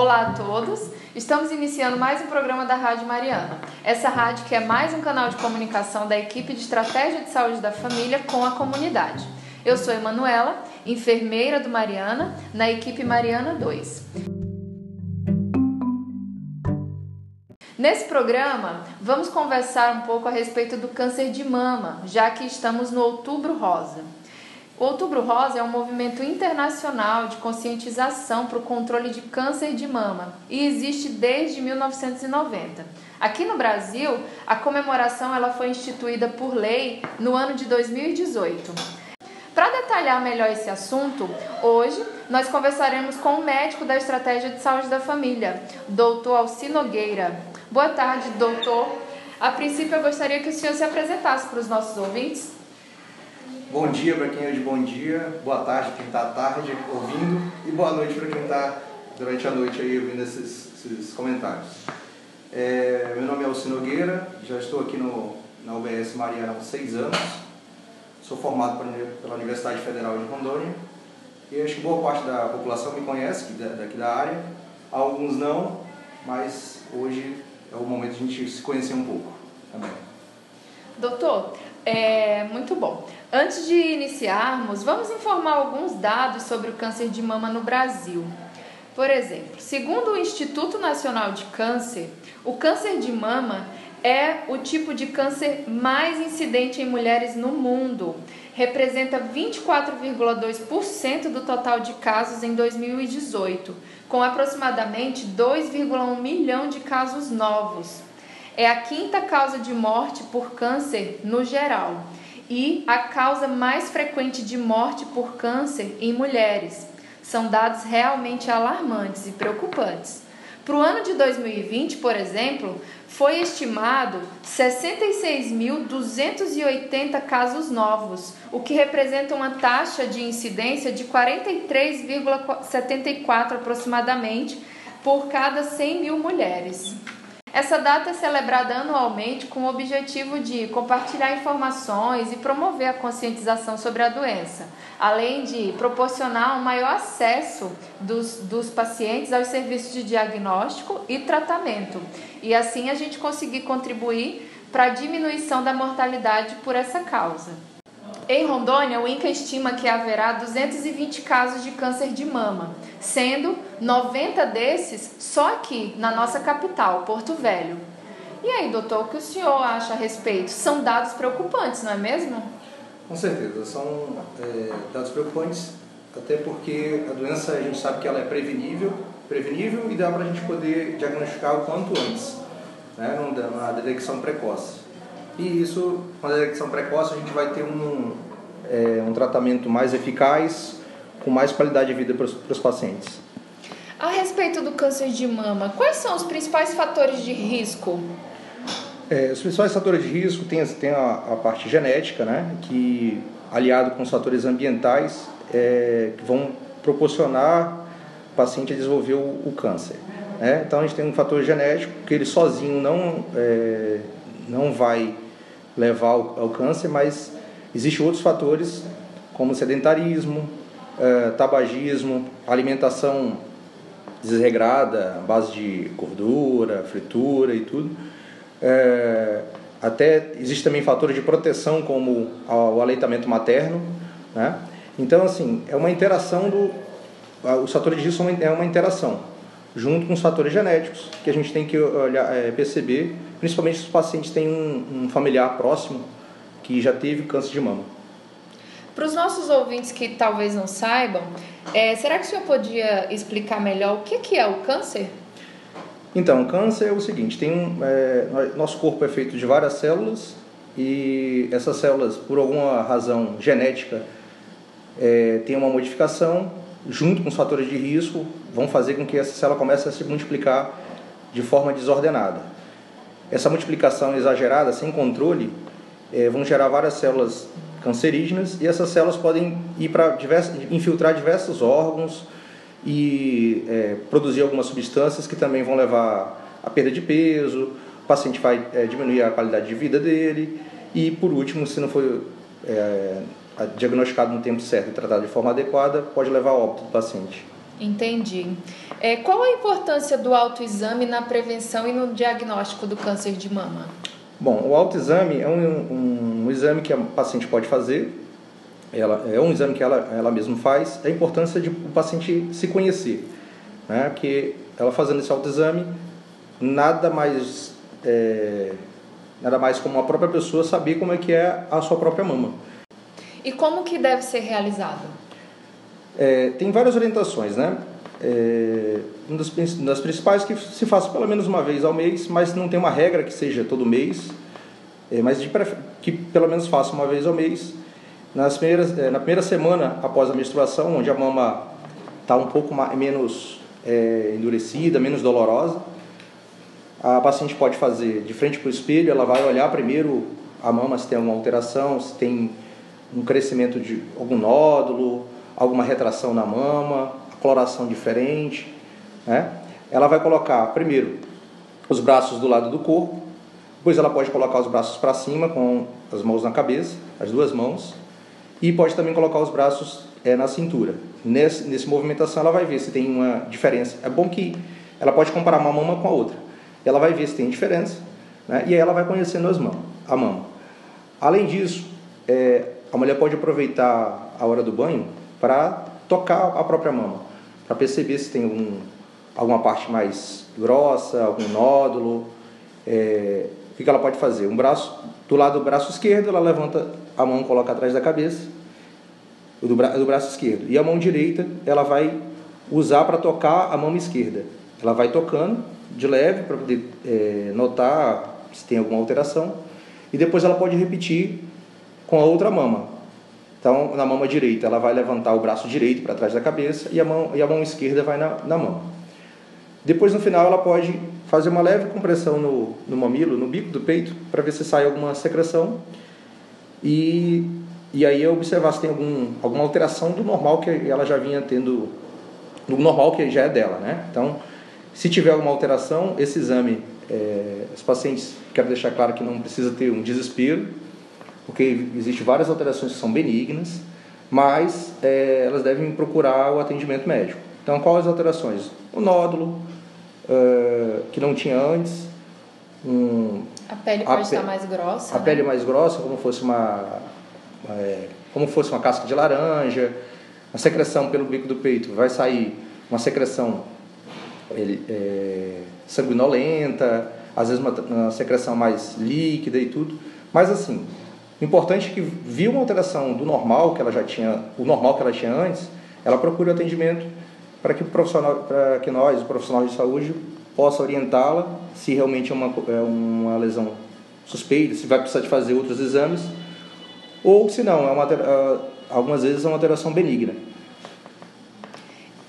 Olá a todos! Estamos iniciando mais um programa da Rádio Mariana. Essa rádio que é mais um canal de comunicação da equipe de Estratégia de Saúde da Família com a comunidade. Eu sou Emanuela, enfermeira do Mariana, na equipe Mariana 2. Nesse programa, vamos conversar um pouco a respeito do câncer de mama, já que estamos no Outubro Rosa. O Outubro Rosa é um movimento internacional de conscientização para o controle de câncer de mama e existe desde 1990. Aqui no Brasil, a comemoração ela foi instituída por lei no ano de 2018. Para detalhar melhor esse assunto, hoje nós conversaremos com o médico da Estratégia de Saúde da Família, doutor Alci Nogueira. Boa tarde, doutor. A princípio, eu gostaria que o senhor se apresentasse para os nossos ouvintes. Bom dia para quem é de bom dia, boa tarde para quem está à tarde ouvindo e boa noite para quem está durante a noite aí ouvindo esses, esses comentários. É, meu nome é Alcino Nogueira, já estou aqui no, na UBS Mariana há seis anos, sou formado pela Universidade Federal de Rondônia e acho que boa parte da população me conhece daqui da área, alguns não, mas hoje é o momento de a gente se conhecer um pouco também. Doutor, é muito bom. Antes de iniciarmos, vamos informar alguns dados sobre o câncer de mama no Brasil. Por exemplo, segundo o Instituto Nacional de Câncer, o câncer de mama é o tipo de câncer mais incidente em mulheres no mundo. Representa 24,2% do total de casos em 2018, com aproximadamente 2,1 milhão de casos novos. É a quinta causa de morte por câncer no geral e a causa mais frequente de morte por câncer em mulheres. São dados realmente alarmantes e preocupantes. Para o ano de 2020, por exemplo, foi estimado 66.280 casos novos, o que representa uma taxa de incidência de 43,74 aproximadamente por cada 100 mil mulheres. Essa data é celebrada anualmente com o objetivo de compartilhar informações e promover a conscientização sobre a doença, além de proporcionar um maior acesso dos, dos pacientes aos serviços de diagnóstico e tratamento, e assim a gente conseguir contribuir para a diminuição da mortalidade por essa causa. Em Rondônia, o INCA estima que haverá 220 casos de câncer de mama, sendo 90 desses só aqui, na nossa capital, Porto Velho. E aí, doutor, o que o senhor acha a respeito? São dados preocupantes, não é mesmo? Com certeza, são é, dados preocupantes, até porque a doença a gente sabe que ela é prevenível, prevenível e dá para a gente poder diagnosticar o quanto antes, né, numa detecção precoce. E isso, com a detecção precoce, a gente vai ter um, é, um tratamento mais eficaz, com mais qualidade de vida para os, pacientes. A respeito do câncer de mama, quais são os principais fatores de risco? É, os principais fatores de risco tem, tem a, a, parte genética, né, que aliado com os fatores ambientais é, que vão proporcionar o paciente a desenvolver o, o câncer. Né? Então a gente tem um fator genético que ele sozinho não, é, não vai levar ao, ao câncer, mas existem outros fatores como sedentarismo, eh, tabagismo, alimentação desregrada, base de gordura, fritura e tudo. Eh, até existe também fatores de proteção como o aleitamento materno, né? Então assim é uma interação do os fatores de risco é uma interação junto com os fatores genéticos que a gente tem que olhar, é, perceber, principalmente se os pacientes têm um, um familiar próximo que já teve câncer de mama. Para os nossos ouvintes que talvez não saibam, é, será que o senhor podia explicar melhor o que, que é o câncer? Então, o câncer é o seguinte: tem um, é, nosso corpo é feito de várias células e essas células, por alguma razão genética, é, tem uma modificação junto com os fatores de risco, vão fazer com que essa célula comece a se multiplicar de forma desordenada. Essa multiplicação exagerada, sem controle, é, vão gerar várias células cancerígenas e essas células podem ir para infiltrar diversos órgãos e é, produzir algumas substâncias que também vão levar a perda de peso, o paciente vai é, diminuir a qualidade de vida dele e, por último, se não for diagnosticado no tempo certo e tratado de forma adequada, pode levar ao óbito do paciente. Entendi. É, qual a importância do autoexame na prevenção e no diagnóstico do câncer de mama? Bom, o autoexame é um, um, um exame que a paciente pode fazer, ela, é um exame que ela, ela mesma faz, a importância de o paciente se conhecer, né? porque ela fazendo esse autoexame, nada mais, é, nada mais como a própria pessoa saber como é que é a sua própria mama. E como que deve ser realizado? É, tem várias orientações, né? É, uma das, das principais que se faça pelo menos uma vez ao mês, mas não tem uma regra que seja todo mês, é, mas de, que pelo menos faça uma vez ao mês. Nas primeiras, é, na primeira semana após a menstruação, onde a mama está um pouco mais, menos é, endurecida, menos dolorosa, a paciente pode fazer de frente para o espelho, ela vai olhar primeiro a mama se tem alguma alteração, se tem um crescimento de algum nódulo, alguma retração na mama, coloração diferente. Né? Ela vai colocar primeiro os braços do lado do corpo, depois ela pode colocar os braços para cima com as mãos na cabeça, as duas mãos, e pode também colocar os braços é, na cintura. Nesse, nesse movimentação ela vai ver se tem uma diferença. É bom que ela pode comparar uma mama com a outra. Ela vai ver se tem diferença, né? e aí ela vai conhecendo as mãos, a mama. Além disso, é, a mulher pode aproveitar a hora do banho para tocar a própria mama para perceber se tem algum, alguma parte mais grossa, algum nódulo. É, o que, ela pode fazer? Um braço, do lado do braço esquerdo, ela levanta a mão, coloca atrás da cabeça, do, bra, do braço esquerdo. E a mão direita, ela vai usar para tocar a mão esquerda. Ela vai tocando de leve para poder é, notar se tem alguma alteração. E depois ela pode repetir com a outra mama. Então, na mão direita, ela vai levantar o braço direito para trás da cabeça e a mão, e a mão esquerda vai na, na mão. Depois, no final, ela pode fazer uma leve compressão no, no mamilo, no bico do peito, para ver se sai alguma secreção. E, e aí observar se tem algum, alguma alteração do normal que ela já vinha tendo, do normal que já é dela, né? Então, se tiver alguma alteração, esse exame, é, os pacientes, quero deixar claro que não precisa ter um desespero, porque existem várias alterações que são benignas, mas é, elas devem procurar o atendimento médico. Então, quais as alterações? O nódulo, uh, que não tinha antes. Um, a pele pode a estar mais grossa. A né? pele mais grossa, como fosse uma, é, como fosse uma casca de laranja. A secreção pelo bico do peito vai sair uma secreção ele, é, sanguinolenta, às vezes uma, uma secreção mais líquida e tudo. Mas assim, importante é que viu uma alteração do normal que ela já tinha, o normal que ela tinha antes, ela procure o atendimento para que o profissional, para que nós, o profissional de saúde, possa orientá-la se realmente é uma, é uma lesão suspeita, se vai precisar de fazer outros exames, ou se não, é uma, algumas vezes é uma alteração benigna.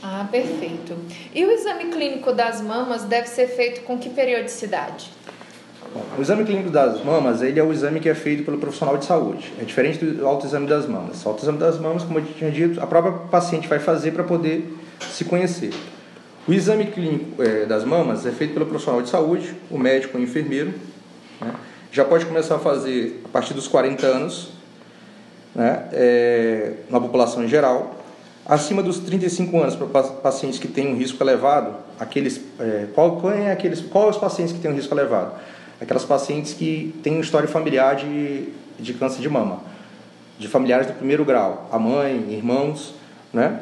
Ah, perfeito. E o exame clínico das mamas deve ser feito com que periodicidade? Bom, o exame clínico das mamas ele é o exame que é feito pelo profissional de saúde. É diferente do autoexame das mamas. O autoexame das mamas, como eu tinha dito, a própria paciente vai fazer para poder se conhecer. O exame clínico é, das mamas é feito pelo profissional de saúde, o médico ou o enfermeiro. Né? Já pode começar a fazer a partir dos 40 anos, né? É, na população em geral. Acima dos 35 anos, para pacientes que têm um risco elevado, aqueles, é, qual, qual, é aqueles, qual é os pacientes que têm um risco elevado? Aquelas pacientes que têm história familiar de, de câncer de mama, de familiares do primeiro grau, a mãe, irmãos, né?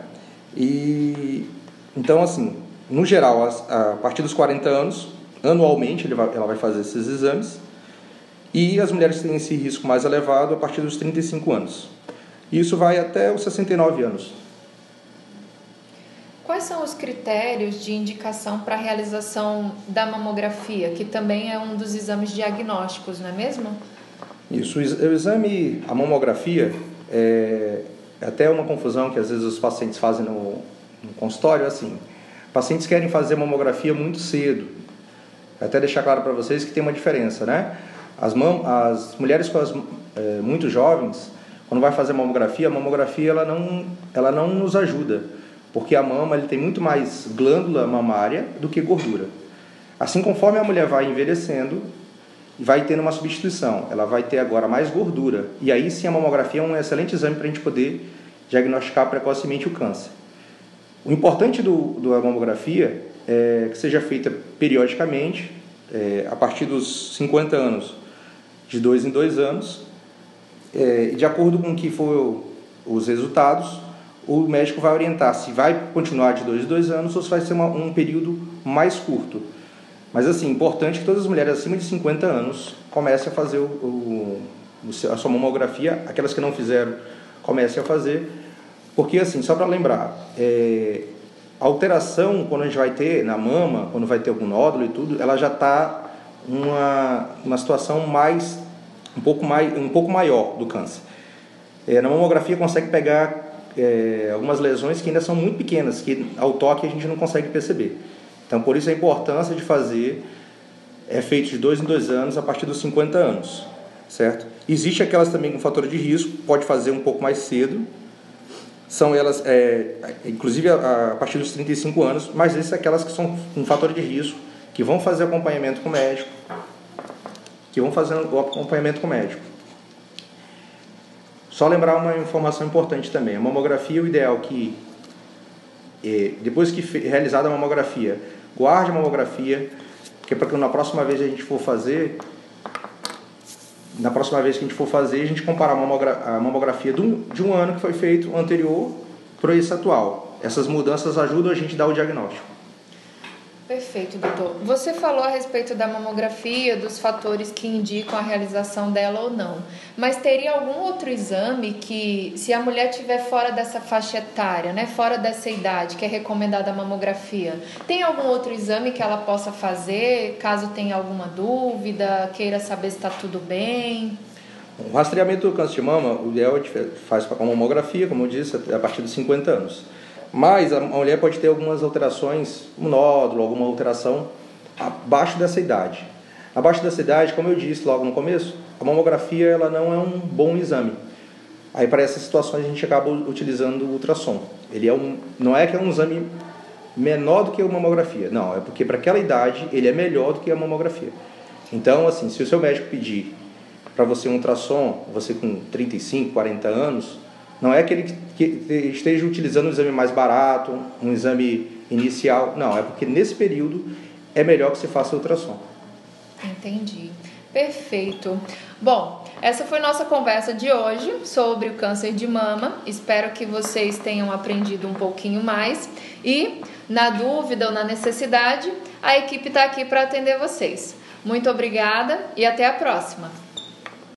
E então assim, no geral, a, a partir dos 40 anos, anualmente vai, ela vai fazer esses exames. E as mulheres têm esse risco mais elevado a partir dos 35 anos. Isso vai até os 69 anos. Quais são os critérios de indicação para a realização da mamografia, que também é um dos exames diagnósticos, não é mesmo? Isso, o exame, a mamografia, é, é até uma confusão que às vezes os pacientes fazem no, no consultório, assim, pacientes querem fazer mamografia muito cedo, até deixar claro para vocês que tem uma diferença, né? As, mam, as mulheres as, é, muito jovens, quando vai fazer mamografia, a mamografia ela não, ela não nos ajuda porque a mama ele tem muito mais glândula mamária do que gordura. Assim, conforme a mulher vai envelhecendo, vai tendo uma substituição. Ela vai ter agora mais gordura. E aí sim a mamografia é um excelente exame para a gente poder diagnosticar precocemente o câncer. O importante do, da mamografia é que seja feita periodicamente, é, a partir dos 50 anos, de dois em dois anos, é, de acordo com o que for os resultados, o médico vai orientar se vai continuar de dois em dois anos ou se vai ser uma, um período mais curto. Mas assim, importante que todas as mulheres acima de 50 anos comecem a fazer o, o, a sua mamografia, aquelas que não fizeram comecem a fazer, porque assim, só para lembrar, é, a alteração quando a gente vai ter na mama, quando vai ter algum nódulo e tudo, ela já está uma, uma situação mais um pouco mais um pouco maior do câncer. É, na mamografia consegue pegar é, algumas lesões que ainda são muito pequenas, que ao toque a gente não consegue perceber. Então, por isso a importância de fazer é feito de dois em dois anos a partir dos 50 anos, certo? Existe aquelas também com fator de risco, pode fazer um pouco mais cedo, são elas, é, inclusive a, a, partir dos 35 anos, mas essas são aquelas que são com fator de risco, que vão fazer acompanhamento com o médico, que vão fazer o acompanhamento com o médico. Só lembrar uma informação importante também: a mamografia, o ideal que, é, depois que realizada a mamografia, guarde a mamografia, que é para que na próxima vez a gente for fazer, na próxima vez que a gente for fazer, a gente comparar a mamografia de um ano que foi feito anterior para esse atual. Essas mudanças ajudam a gente a dar o diagnóstico. Perfeito, doutor. Você falou a respeito da mamografia, dos fatores que indicam a realização dela ou não. Mas teria algum outro exame que, se a mulher estiver fora dessa faixa etária, né, fora dessa idade, que é recomendada a mamografia, tem algum outro exame que ela possa fazer, caso tenha alguma dúvida, queira saber se está tudo bem? O rastreamento do câncer de mama, o ideal é faz com a mamografia, como eu disse, a partir dos 50 anos. Mas a mulher pode ter algumas alterações, um nódulo, alguma alteração abaixo dessa idade. Abaixo dessa idade, como eu disse logo no começo, a mamografia ela não é um bom exame. Aí para essas situações a gente acaba utilizando o ultrassom. Ele é um, não é que é um exame menor do que a mamografia, não, é porque para aquela idade ele é melhor do que a mamografia. Então, assim, se o seu médico pedir para você um ultrassom, você com 35, 40 anos, não é que ele esteja utilizando um exame mais barato, um exame inicial. Não, é porque nesse período é melhor que se faça ultrassom. Entendi. Perfeito. Bom, essa foi nossa conversa de hoje sobre o câncer de mama. Espero que vocês tenham aprendido um pouquinho mais. E, na dúvida ou na necessidade, a equipe está aqui para atender vocês. Muito obrigada e até a próxima!